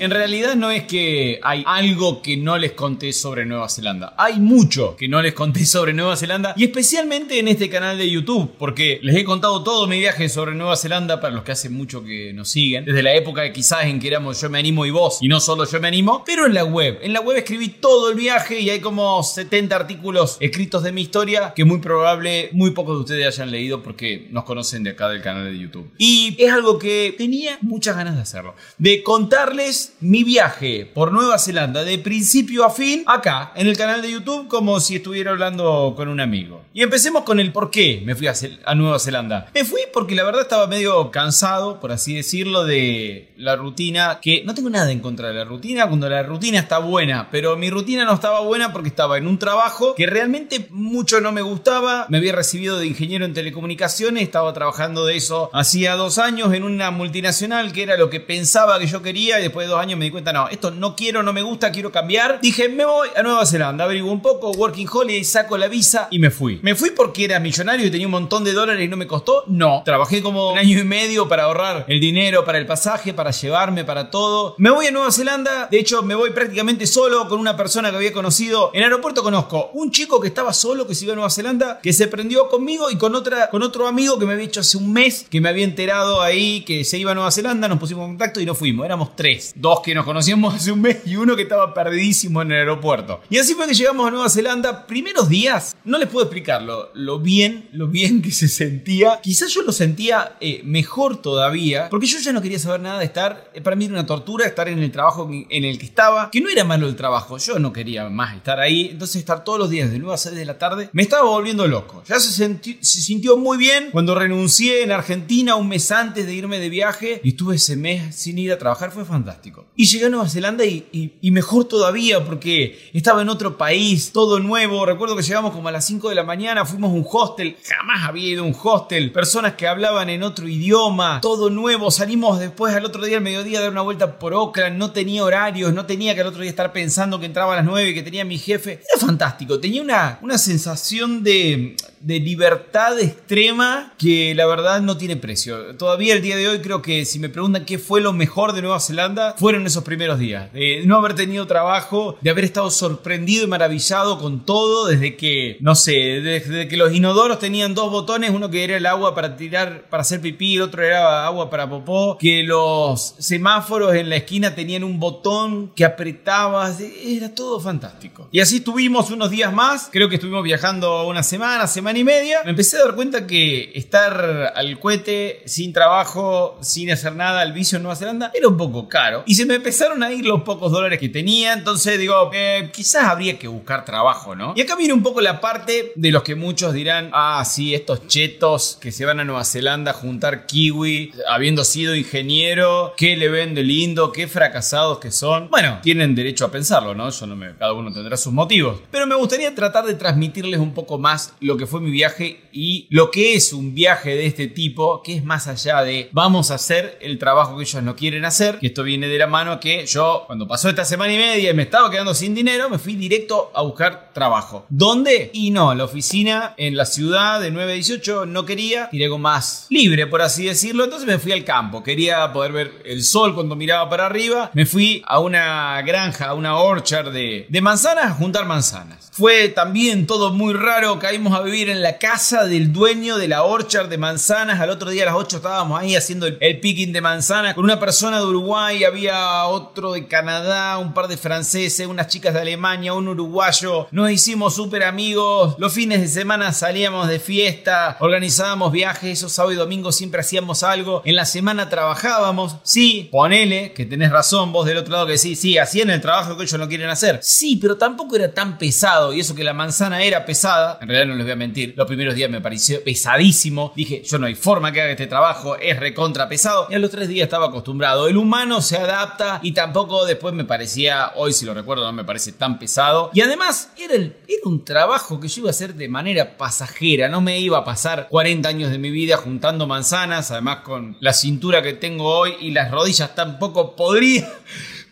En realidad no es que hay algo que no les conté sobre Nueva Zelanda. Hay mucho que no les conté sobre Nueva Zelanda y especialmente en este canal de YouTube porque les he contado todo mi viaje sobre Nueva Zelanda para los que hace mucho que nos siguen. Desde la época quizás en que éramos yo me animo y vos y no solo yo me animo, pero en la web. En la web escribí todo el viaje y hay como 70 artículos escritos de mi historia que muy probable muy pocos de ustedes hayan leído porque nos conocen de acá del canal de YouTube. Y es algo que tenía muchas ganas de hacerlo. De contarles mi viaje por Nueva Zelanda de principio a fin acá en el canal de YouTube como si estuviera hablando con un amigo. Y empecemos con el por qué me fui a, Nueva Zelanda. Me fui porque la verdad estaba medio cansado, por así decirlo, de la rutina, que no tengo nada en contra de la rutina cuando la rutina está buena, pero mi rutina no estaba buena porque estaba en un trabajo que realmente mucho no me gustaba. Me había recibido de ingeniero en telecomunicaciones, estaba trabajando de eso hacía dos años en una multinacional que era lo que pensaba que yo quería y después de años me di cuenta, no, esto no quiero, no me gusta, quiero cambiar. Dije, me voy a Nueva Zelanda, averiguo un poco, Working Holiday, saco la visa y me fui. ¿Me fui porque era millonario y tenía un montón de dólares y no me costó? No. Trabajé como un año y medio para ahorrar el dinero para el pasaje, para llevarme, para todo. Me voy a Nueva Zelanda, de hecho me voy prácticamente solo con una persona que había conocido. En el aeropuerto conozco un chico que estaba solo, que se iba a Nueva Zelanda, que se prendió conmigo y con, otra, con otro amigo que me había hecho hace un mes, que me había enterado ahí que se iba a Nueva Zelanda, nos pusimos en contacto y no fuimos. Éramos tres dos que nos conocíamos hace un mes y uno que estaba perdidísimo en el aeropuerto. Y así fue que llegamos a Nueva Zelanda. Primeros días, no les puedo explicarlo, lo bien, lo bien que se sentía. Quizás yo lo sentía eh, mejor todavía, porque yo ya no quería saber nada de estar, eh, para mí era una tortura estar en el trabajo en el que estaba, que no era malo el trabajo, yo no quería más estar ahí, entonces estar todos los días de 9 a 6 de la tarde, me estaba volviendo loco. Ya se, se sintió muy bien cuando renuncié en Argentina un mes antes de irme de viaje y estuve ese mes sin ir a trabajar, fue fantástico. Y llegué a Nueva Zelanda y, mejor todavía porque estaba en otro país, todo nuevo. Recuerdo que llegamos como a las 5 de la mañana, fuimos a un hostel, jamás había ido a un hostel, personas que hablaban en otro idioma, todo nuevo. Salimos después al otro día, al mediodía, a dar una vuelta por Oakland, no tenía horarios, no tenía que al otro día estar pensando que entraba a las 9 y que tenía mi jefe. Era fantástico, tenía una, una sensación de, de libertad extrema que la verdad no tiene precio. Todavía el día de hoy creo que si me preguntan qué fue lo mejor de Nueva Zelanda, fueron esos primeros días. De no haber tenido trabajo, de haber estado sorprendido y maravillado con todo desde que, no sé, desde que los inodoros tenían dos botones, uno que era el agua para tirar, para hacer pipí, el otro era agua para popó, que los semáforos en la esquina tenían un botón que apretabas, era todo fantástico. Y así estuvimos unos días más, creo que estuvimos viajando una semana, semana y media, me empecé a dar cuenta que estar al cohete, sin trabajo, sin hacer nada, al vicio en Nueva Zelanda, era un poco caro. Y se me empezaron a ir los pocos dólares que tenía, entonces digo, eh, quizás habría que buscar trabajo, ¿no? Y acá viene un poco la parte de los que muchos dirán, ah, sí, estos chetos que se van a Nueva Zelanda a juntar kiwi, habiendo sido ingeniero, ¿qué le ven de lindo? ¿Qué fracasados que son? Bueno, tienen derecho a pensarlo, ¿no? Yo no me, cada uno tendrá sus motivos. Pero me gustaría tratar de transmitirles un poco más lo que fue mi viaje y lo que es un viaje de este tipo, que es más allá de vamos a hacer el trabajo que ellos no quieren hacer, que esto viene de la mano que yo, cuando pasó esta semana y media y me estaba quedando sin dinero, me fui directo a buscar trabajo. ¿Dónde? Y no, la oficina en la ciudad de 918 no quería, tiré algo más libre, por así decirlo, entonces me fui al campo, quería poder ver el sol cuando miraba para arriba, me fui a una granja, a una orchard de, de manzanas juntar manzanas. Fue también todo muy raro, caímos a vivir en la casa del dueño de la orchard de manzanas, al otro día a las 8 estábamos ahí haciendo el, picking de manzanas con una persona de Uruguay, había otro de Canadá, un par de franceses, unas chicas de Alemania, un uruguayo, nos hicimos súper amigos, los fines de semana salíamos de fiesta, organizábamos viajes, esos sábados y domingos siempre hacíamos algo, en la semana trabajábamos, sí, ponele, que tenés razón vos del otro lado que sí, sí, hacían el trabajo que ellos no quieren hacer, sí, pero tampoco era tan pesado. Y eso que la manzana era pesada, en realidad no les voy a mentir, los primeros días me pareció pesadísimo, dije, yo no hay forma que haga este trabajo, es recontra pesado y a los tres días estaba acostumbrado. El humano se adapta y tampoco después me parecía, hoy si lo recuerdo no me parece tan pesado. Y además era, era un trabajo que yo iba a hacer de manera pasajera, no me iba a pasar 40 años de mi vida juntando manzanas, además con la cintura que tengo hoy y las rodillas tampoco podría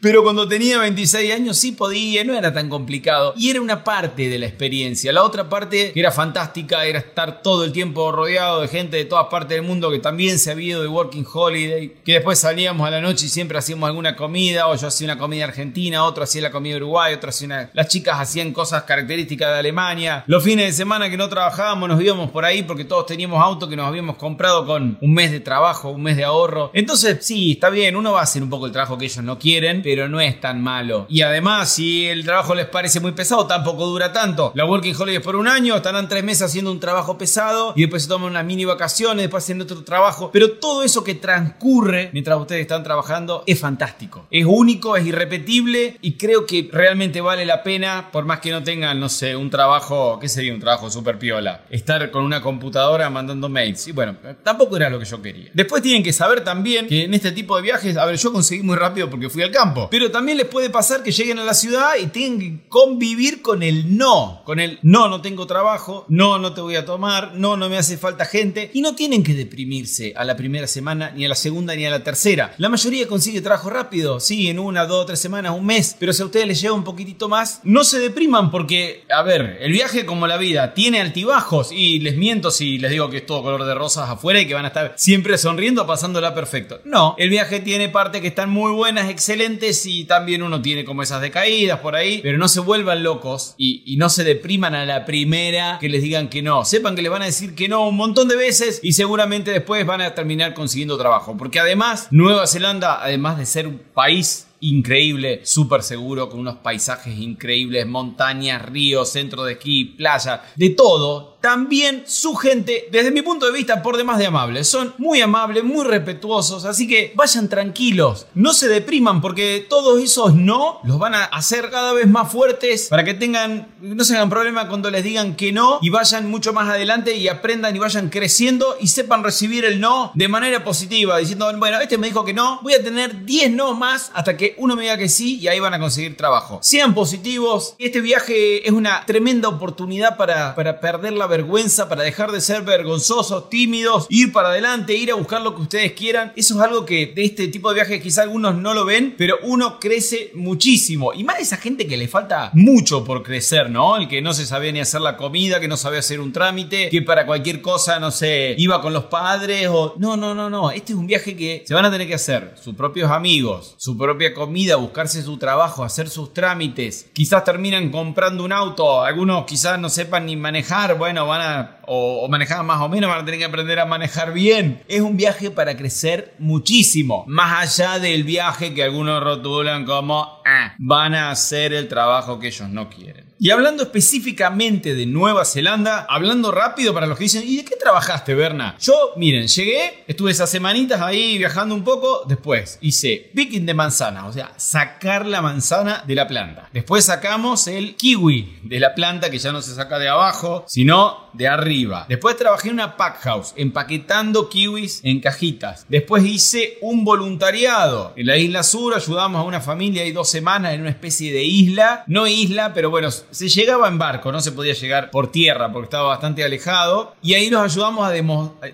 pero cuando tenía 26 años sí podía, no era tan complicado. Y era una parte de la experiencia. La otra parte que era fantástica era estar todo el tiempo rodeado de gente de todas partes del mundo que también se había ido de Working Holiday. Que después salíamos a la noche y siempre hacíamos alguna comida. O yo hacía una comida argentina, otro hacía la comida uruguay, otro hacía una... Las chicas hacían cosas características de Alemania. Los fines de semana que no trabajábamos nos íbamos por ahí porque todos teníamos auto que nos habíamos comprado con un mes de trabajo, un mes de ahorro. Entonces sí, está bien, uno va a hacer un poco el trabajo que ellos no quieren no es tan malo. Y además, si el trabajo les parece muy pesado, tampoco dura tanto. La Working Holiday es por un año, estarán tres meses haciendo un trabajo pesado y después se toman unas mini vacaciones, después hacen otro trabajo. Pero todo eso que transcurre mientras ustedes están trabajando es fantástico. Es único, es irrepetible y creo que realmente vale la pena, por más que no tengan, no sé, un trabajo, ¿qué sería un trabajo súper piola? Estar con una computadora mandando mails. Y bueno, tampoco era lo que yo quería. Después tienen que saber también que en este tipo de viajes, a ver, yo conseguí muy rápido porque fui al campo. Pero también les puede pasar que lleguen a la ciudad y tengan que convivir con el no. Con el no, no tengo trabajo, no, no te voy a tomar, no, no me hace falta gente. Y no tienen que deprimirse a la primera semana, ni a la segunda, ni a la tercera. La mayoría consigue trabajo rápido, sí, en una, dos, tres semanas, un mes. Pero si a ustedes les lleva un poquitito más, no se depriman porque, a ver, el viaje como la vida tiene altibajos. Y les miento si les digo que es todo color de rosas afuera y que van a estar siempre sonriendo, pasándola perfecto. No, el viaje tiene partes que están muy buenas, excelentes y también uno tiene como esas decaídas por ahí, pero no se vuelvan locos y, y no se depriman a la primera que les digan que no. Sepan que les van a decir que no un montón de veces y seguramente después van a terminar consiguiendo trabajo. Porque además, Nueva Zelanda, además de ser un país increíble, súper seguro, con unos paisajes increíbles, montañas, ríos, centro de esquí, playa, de todo. También su gente, desde mi punto de vista, por demás de amables. Son muy amables, muy respetuosos, así que vayan tranquilos, no se depriman porque todos esos no los van a hacer cada vez más fuertes para que tengan, no se hagan problema cuando les digan que no y vayan mucho más adelante y aprendan y vayan creciendo y sepan recibir el no de manera positiva, diciendo, bueno, este me dijo que no, voy a tener 10 no más hasta que uno me diga que sí y ahí van a conseguir trabajo. Sean positivos. Este viaje es una tremenda oportunidad para, para perder la vergüenza, para dejar de ser vergonzosos, tímidos, ir para adelante, ir a buscar lo que ustedes quieran. Eso es algo que de este tipo de viajes quizá algunos no lo ven, pero uno crece muchísimo. Y más esa gente que le falta mucho por crecer, ¿no? El que no se sabía ni hacer la comida, que no sabía hacer un trámite, que para cualquier cosa, no sé, iba con los padres o... No, no, no, no. Este es un viaje que se van a tener que hacer sus propios amigos, su propia comida, buscarse su trabajo, hacer sus trámites. Quizás terminan comprando un auto, algunos quizás no sepan ni manejar, bueno, van a o, manejar más o menos, van a tener que aprender a manejar bien. Es un viaje para crecer muchísimo, más allá del viaje que algunos rotulan como ah, van a hacer el trabajo que ellos no quieren. Y hablando específicamente de Nueva Zelanda, hablando rápido para los que dicen, ¿y de qué trabajaste, Berna? Yo, miren, llegué, estuve esas semanitas ahí viajando un poco, después hice picking de manzana, o sea, sacar la manzana de la planta. Después sacamos el kiwi de la planta, que ya no se saca de abajo, sino de arriba. Después trabajé en una pack house, empaquetando kiwis en cajitas. Después hice un voluntariado. En la isla sur ayudamos a una familia ahí dos semanas en una especie de isla. No isla, pero bueno, se llegaba en barco, no se podía llegar por tierra porque estaba bastante alejado. Y ahí nos ayudamos a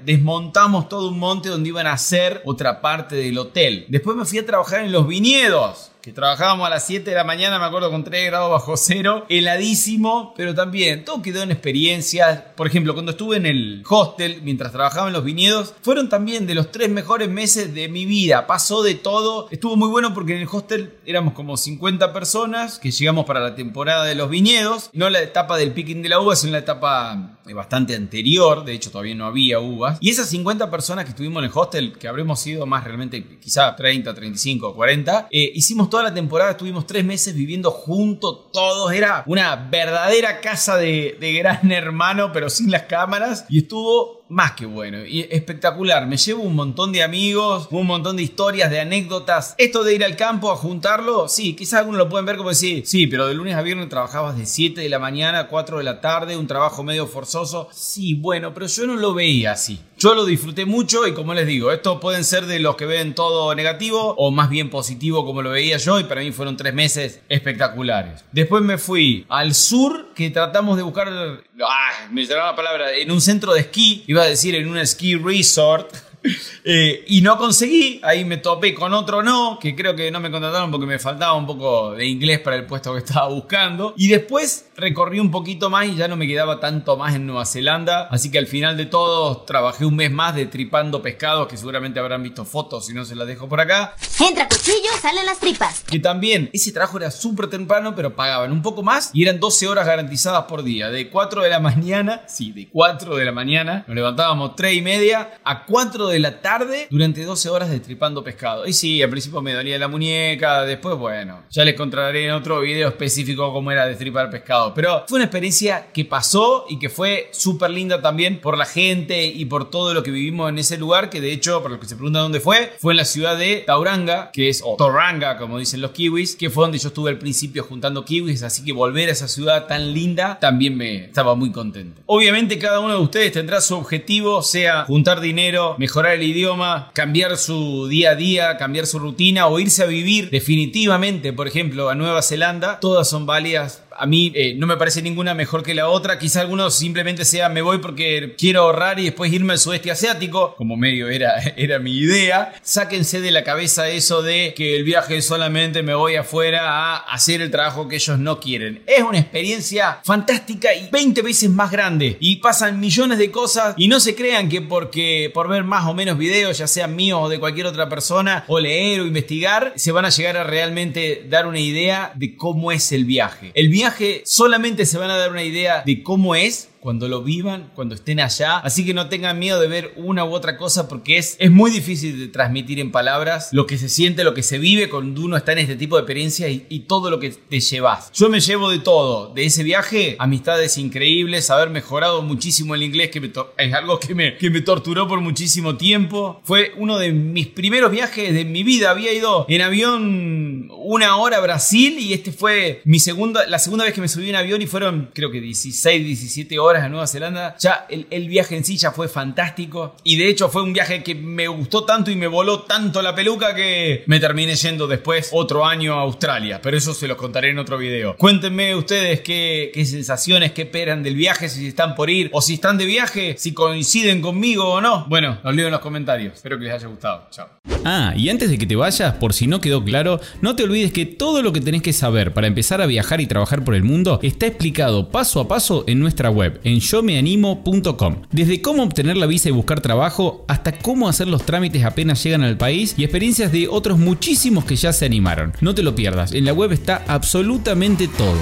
desmontamos todo un monte donde iban a hacer otra parte del hotel. Después me fui a trabajar en los viñedos que trabajábamos a las 7 de la mañana, me acuerdo con 3 grados bajo cero, heladísimo, pero también todo quedó en experiencias. Por ejemplo, cuando estuve en el hostel, mientras trabajaba en los viñedos, fueron también de los tres mejores meses de mi vida. Pasó de todo. Estuvo muy bueno porque en el hostel éramos como 50 personas que llegamos para la temporada de los viñedos, no la etapa del picking de la uva, sino la etapa bastante anterior, de hecho todavía no había uvas. Y esas 50 personas que estuvimos en el hostel, que habremos sido más realmente quizá 30, 35, 40, hicimos toda la temporada, estuvimos tres meses viviendo juntos todos. Era una verdadera casa de, de gran hermano, pero sin las cámaras. Y estuvo más que bueno y espectacular. Me llevo un montón de amigos, un montón de historias, de anécdotas. Esto de ir al campo a juntarlo, sí, quizás algunos lo pueden ver como decir, sí, pero de lunes a viernes trabajabas de 7 de la mañana a 4 de la tarde, un trabajo medio forzoso. Sí, bueno, pero yo no lo veía así. Yo lo disfruté mucho y como les digo, estos pueden ser de los que ven todo negativo o más bien positivo como lo veía yo y para mí fueron tres meses espectaculares. Después me fui al sur que tratamos de buscar, ah, me la palabra, en un centro de esquí, iba a decir en un ski resort eh, y no conseguí, ahí me topé con otro no, que creo que no me contrataron porque me faltaba un poco de inglés para el puesto que estaba buscando. Y después recorrí un poquito más y ya no me quedaba tanto más en Nueva Zelanda. Así que al final de todo trabajé un mes más de tripando pescados, que seguramente habrán visto fotos si no se las dejo por acá. Entra cuchillo, salen las tripas. Que también ese trabajo era súper temprano, pero pagaban un poco más y eran 12 horas garantizadas por día. De 4 de la mañana, sí, de 4 de la mañana, nos levantábamos 3 y media a 4 de la tarde durante 12 horas de tripando pescado. Y sí, al principio me dolía la muñeca, después, bueno, ya les contaré en otro video específico cómo era destripar pescado. Pero fue una experiencia que pasó y que fue súper linda también por la gente y por todo lo que vivimos en ese lugar, que de hecho, para los que se preguntan dónde fue, fue en la ciudad de Tauranga, que es, o Toranga, como dicen los kiwis, que fue donde yo estuve al principio juntando kiwis, así que volver a esa ciudad tan linda también me estaba muy contento. Obviamente cada uno de ustedes tendrá su objetivo, sea juntar dinero, mejorar el idioma, cambiar su día a día, cambiar su rutina o irse a vivir definitivamente, por ejemplo, a Nueva Zelanda, todas son válidas a mí eh, no me parece ninguna mejor que la otra. Quizá algunos simplemente sea me voy porque quiero ahorrar y después irme al sudeste asiático, como medio era, era mi idea. Sáquense de la cabeza eso de que el viaje solamente me voy afuera a hacer el trabajo que ellos no quieren. Es una experiencia fantástica y 20 veces más grande. Y pasan millones de cosas y no se crean que porque por ver más o menos videos, ya sean míos o de cualquier otra persona, o leer o investigar, se van a llegar a realmente dar una idea de cómo es el viaje. El viaje solamente se van a dar una idea de cómo es cuando lo vivan, cuando estén allá. Así que no tengan miedo de ver una u otra cosa porque es, es muy difícil de transmitir en palabras lo que se siente, lo que se vive cuando uno está en este tipo de experiencias y, todo lo que te llevas. Yo me llevo de todo, de ese viaje, amistades increíbles, haber mejorado muchísimo el inglés, que es algo que me, que me torturó por muchísimo tiempo. Fue uno de mis primeros viajes de mi vida. Había ido en avión una hora a Brasil y este fue mi segunda, la segunda vez que me subí en avión y fueron creo que 16, 17 horas a Nueva Zelanda. Ya el, viaje en sí ya fue fantástico. Y de hecho fue un viaje que me gustó tanto y me voló tanto la peluca que me terminé yendo después otro año a Australia. Pero eso se los contaré en otro video. Cuéntenme ustedes qué, qué sensaciones, qué esperan del viaje, si están por ir o si están de viaje, si coinciden conmigo o no. Bueno, los leo en los comentarios. Espero que les haya gustado. Chao. Ah, y antes de que te vayas, por si no quedó claro, no te olvides que todo lo que tenés que saber para empezar a viajar y trabajar por el mundo está explicado paso a paso en nuestra web en yomeanimo.com. Desde cómo obtener la visa y buscar trabajo hasta cómo hacer los trámites apenas llegan al país y experiencias de otros muchísimos que ya se animaron. No te lo pierdas, en la web está absolutamente todo.